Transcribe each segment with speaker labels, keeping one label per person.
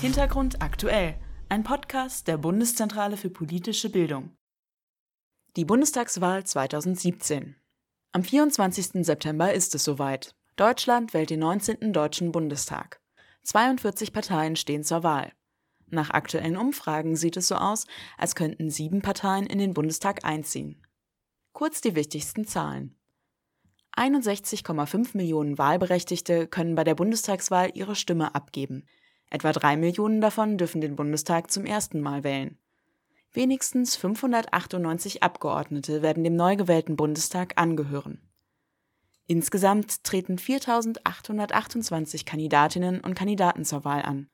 Speaker 1: Hintergrund aktuell. Ein Podcast der Bundeszentrale für politische Bildung. Die Bundestagswahl 2017. Am 24. September ist es soweit. Deutschland wählt den 19. Deutschen Bundestag. 42 Parteien stehen zur Wahl. Nach aktuellen Umfragen sieht es so aus, als könnten sieben Parteien in den Bundestag einziehen. Kurz die wichtigsten Zahlen. 61,5 Millionen Wahlberechtigte können bei der Bundestagswahl ihre Stimme abgeben. Etwa drei Millionen davon dürfen den Bundestag zum ersten Mal wählen. Wenigstens 598 Abgeordnete werden dem neu gewählten Bundestag angehören. Insgesamt treten 4.828 Kandidatinnen und Kandidaten zur Wahl an.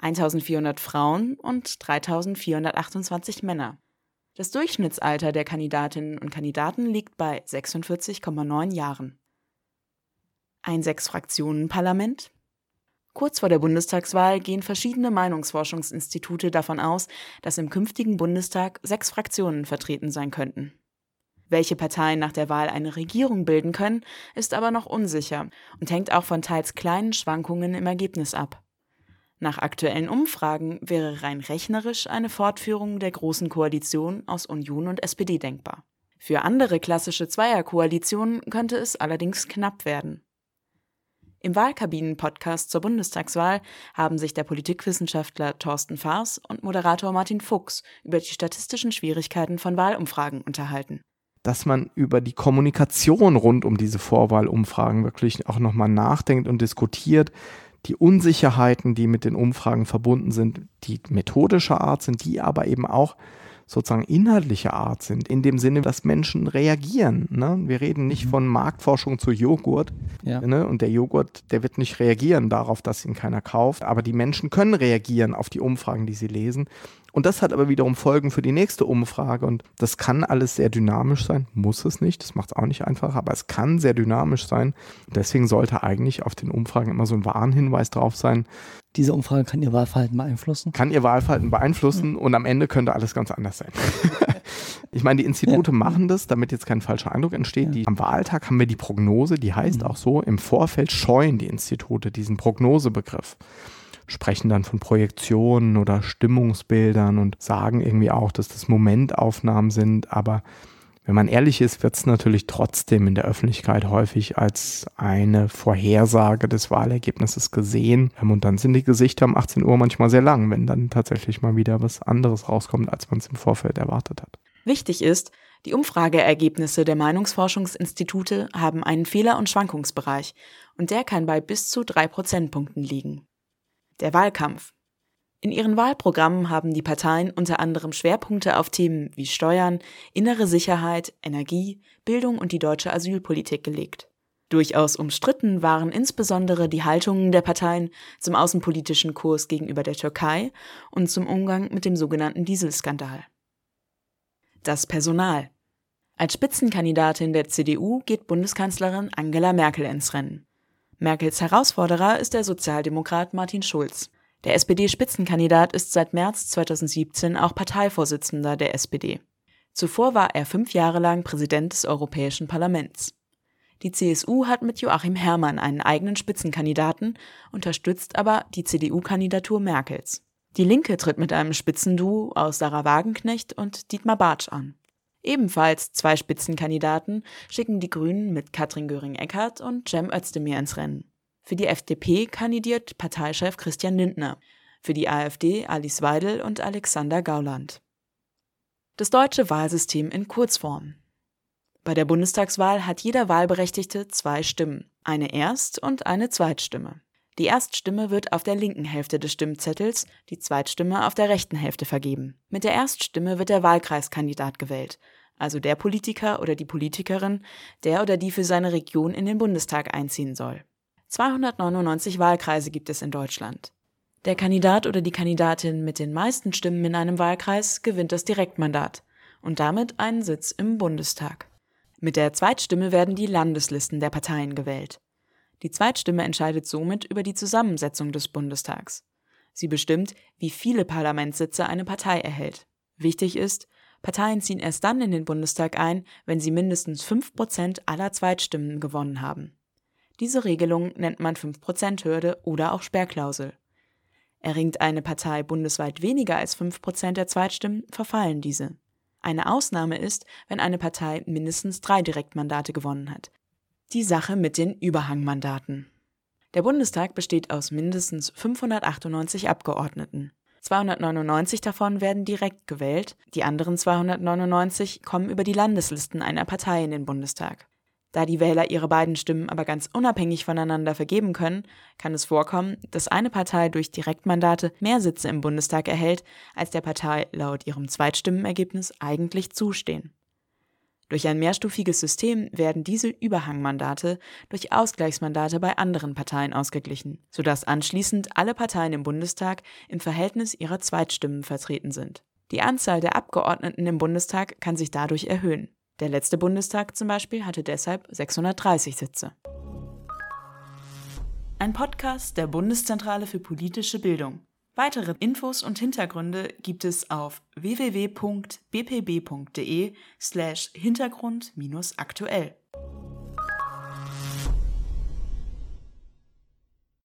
Speaker 1: 1.400 Frauen und 3.428 Männer. Das Durchschnittsalter der Kandidatinnen und Kandidaten liegt bei 46,9 Jahren. Ein Sechs-Fraktionen-Parlament? Kurz vor der Bundestagswahl gehen verschiedene Meinungsforschungsinstitute davon aus, dass im künftigen Bundestag sechs Fraktionen vertreten sein könnten. Welche Parteien nach der Wahl eine Regierung bilden können, ist aber noch unsicher und hängt auch von teils kleinen Schwankungen im Ergebnis ab. Nach aktuellen Umfragen wäre rein rechnerisch eine Fortführung der Großen Koalition aus Union und SPD denkbar. Für andere klassische Zweierkoalitionen könnte es allerdings knapp werden. Im Wahlkabinen-Podcast zur Bundestagswahl haben sich der Politikwissenschaftler Thorsten Faas und Moderator Martin Fuchs über die statistischen Schwierigkeiten von Wahlumfragen unterhalten.
Speaker 2: Dass man über die Kommunikation rund um diese Vorwahlumfragen wirklich auch nochmal nachdenkt und diskutiert, die Unsicherheiten, die mit den Umfragen verbunden sind, die methodischer Art sind, die aber eben auch sozusagen inhaltlicher Art sind, in dem Sinne, dass Menschen reagieren. Ne? Wir reden nicht mhm. von Marktforschung zu Joghurt. Ja. Ne? Und der Joghurt, der wird nicht reagieren darauf, dass ihn keiner kauft. Aber die Menschen können reagieren auf die Umfragen, die sie lesen. Und das hat aber wiederum Folgen für die nächste Umfrage. Und das kann alles sehr dynamisch sein. Muss es nicht. Das macht es auch nicht einfacher. Aber es kann sehr dynamisch sein. Deswegen sollte eigentlich auf den Umfragen immer so ein Warnhinweis drauf sein.
Speaker 3: Diese Umfrage kann Ihr Wahlverhalten beeinflussen?
Speaker 2: Kann Ihr Wahlverhalten beeinflussen. Und am Ende könnte alles ganz anders sein. ich meine, die Institute ja. machen das, damit jetzt kein falscher Eindruck entsteht. Ja. Die, am Wahltag haben wir die Prognose, die heißt mhm. auch so, im Vorfeld scheuen die Institute diesen Prognosebegriff sprechen dann von Projektionen oder Stimmungsbildern und sagen irgendwie auch, dass das Momentaufnahmen sind. Aber wenn man ehrlich ist, wird es natürlich trotzdem in der Öffentlichkeit häufig als eine Vorhersage des Wahlergebnisses gesehen. Und dann sind die Gesichter um 18 Uhr manchmal sehr lang, wenn dann tatsächlich mal wieder was anderes rauskommt, als man es im Vorfeld erwartet hat.
Speaker 1: Wichtig ist, die Umfrageergebnisse der Meinungsforschungsinstitute haben einen Fehler- und Schwankungsbereich und der kann bei bis zu drei Prozentpunkten liegen. Der Wahlkampf. In ihren Wahlprogrammen haben die Parteien unter anderem Schwerpunkte auf Themen wie Steuern, innere Sicherheit, Energie, Bildung und die deutsche Asylpolitik gelegt. Durchaus umstritten waren insbesondere die Haltungen der Parteien zum außenpolitischen Kurs gegenüber der Türkei und zum Umgang mit dem sogenannten Dieselskandal. Das Personal. Als Spitzenkandidatin der CDU geht Bundeskanzlerin Angela Merkel ins Rennen. Merkels Herausforderer ist der Sozialdemokrat Martin Schulz. Der SPD-Spitzenkandidat ist seit März 2017 auch Parteivorsitzender der SPD. Zuvor war er fünf Jahre lang Präsident des Europäischen Parlaments. Die CSU hat mit Joachim Herrmann einen eigenen Spitzenkandidaten, unterstützt aber die CDU-Kandidatur Merkels. Die Linke tritt mit einem Spitzenduo aus Sarah Wagenknecht und Dietmar Bartsch an. Ebenfalls zwei Spitzenkandidaten schicken die Grünen mit Katrin Göring-Eckardt und Cem Özdemir ins Rennen. Für die FDP kandidiert Parteichef Christian Lindner, für die AfD Alice Weidel und Alexander Gauland. Das deutsche Wahlsystem in Kurzform. Bei der Bundestagswahl hat jeder Wahlberechtigte zwei Stimmen, eine Erst- und eine Zweitstimme. Die Erststimme wird auf der linken Hälfte des Stimmzettels, die Zweitstimme auf der rechten Hälfte vergeben. Mit der Erststimme wird der Wahlkreiskandidat gewählt, also der Politiker oder die Politikerin, der oder die für seine Region in den Bundestag einziehen soll. 299 Wahlkreise gibt es in Deutschland. Der Kandidat oder die Kandidatin mit den meisten Stimmen in einem Wahlkreis gewinnt das Direktmandat und damit einen Sitz im Bundestag. Mit der Zweitstimme werden die Landeslisten der Parteien gewählt. Die Zweitstimme entscheidet somit über die Zusammensetzung des Bundestags. Sie bestimmt, wie viele Parlamentssitze eine Partei erhält. Wichtig ist, Parteien ziehen erst dann in den Bundestag ein, wenn sie mindestens 5% aller Zweitstimmen gewonnen haben. Diese Regelung nennt man 5%-Hürde oder auch Sperrklausel. Erringt eine Partei bundesweit weniger als 5% der Zweitstimmen, verfallen diese. Eine Ausnahme ist, wenn eine Partei mindestens drei Direktmandate gewonnen hat. Die Sache mit den Überhangmandaten. Der Bundestag besteht aus mindestens 598 Abgeordneten. 299 davon werden direkt gewählt, die anderen 299 kommen über die Landeslisten einer Partei in den Bundestag. Da die Wähler ihre beiden Stimmen aber ganz unabhängig voneinander vergeben können, kann es vorkommen, dass eine Partei durch Direktmandate mehr Sitze im Bundestag erhält, als der Partei laut ihrem Zweitstimmenergebnis eigentlich zustehen. Durch ein mehrstufiges System werden diese Überhangmandate durch Ausgleichsmandate bei anderen Parteien ausgeglichen, sodass anschließend alle Parteien im Bundestag im Verhältnis ihrer Zweitstimmen vertreten sind. Die Anzahl der Abgeordneten im Bundestag kann sich dadurch erhöhen. Der letzte Bundestag zum Beispiel hatte deshalb 630 Sitze. Ein Podcast der Bundeszentrale für politische Bildung. Weitere Infos und Hintergründe gibt es auf www.bpb.de slash Hintergrund-aktuell.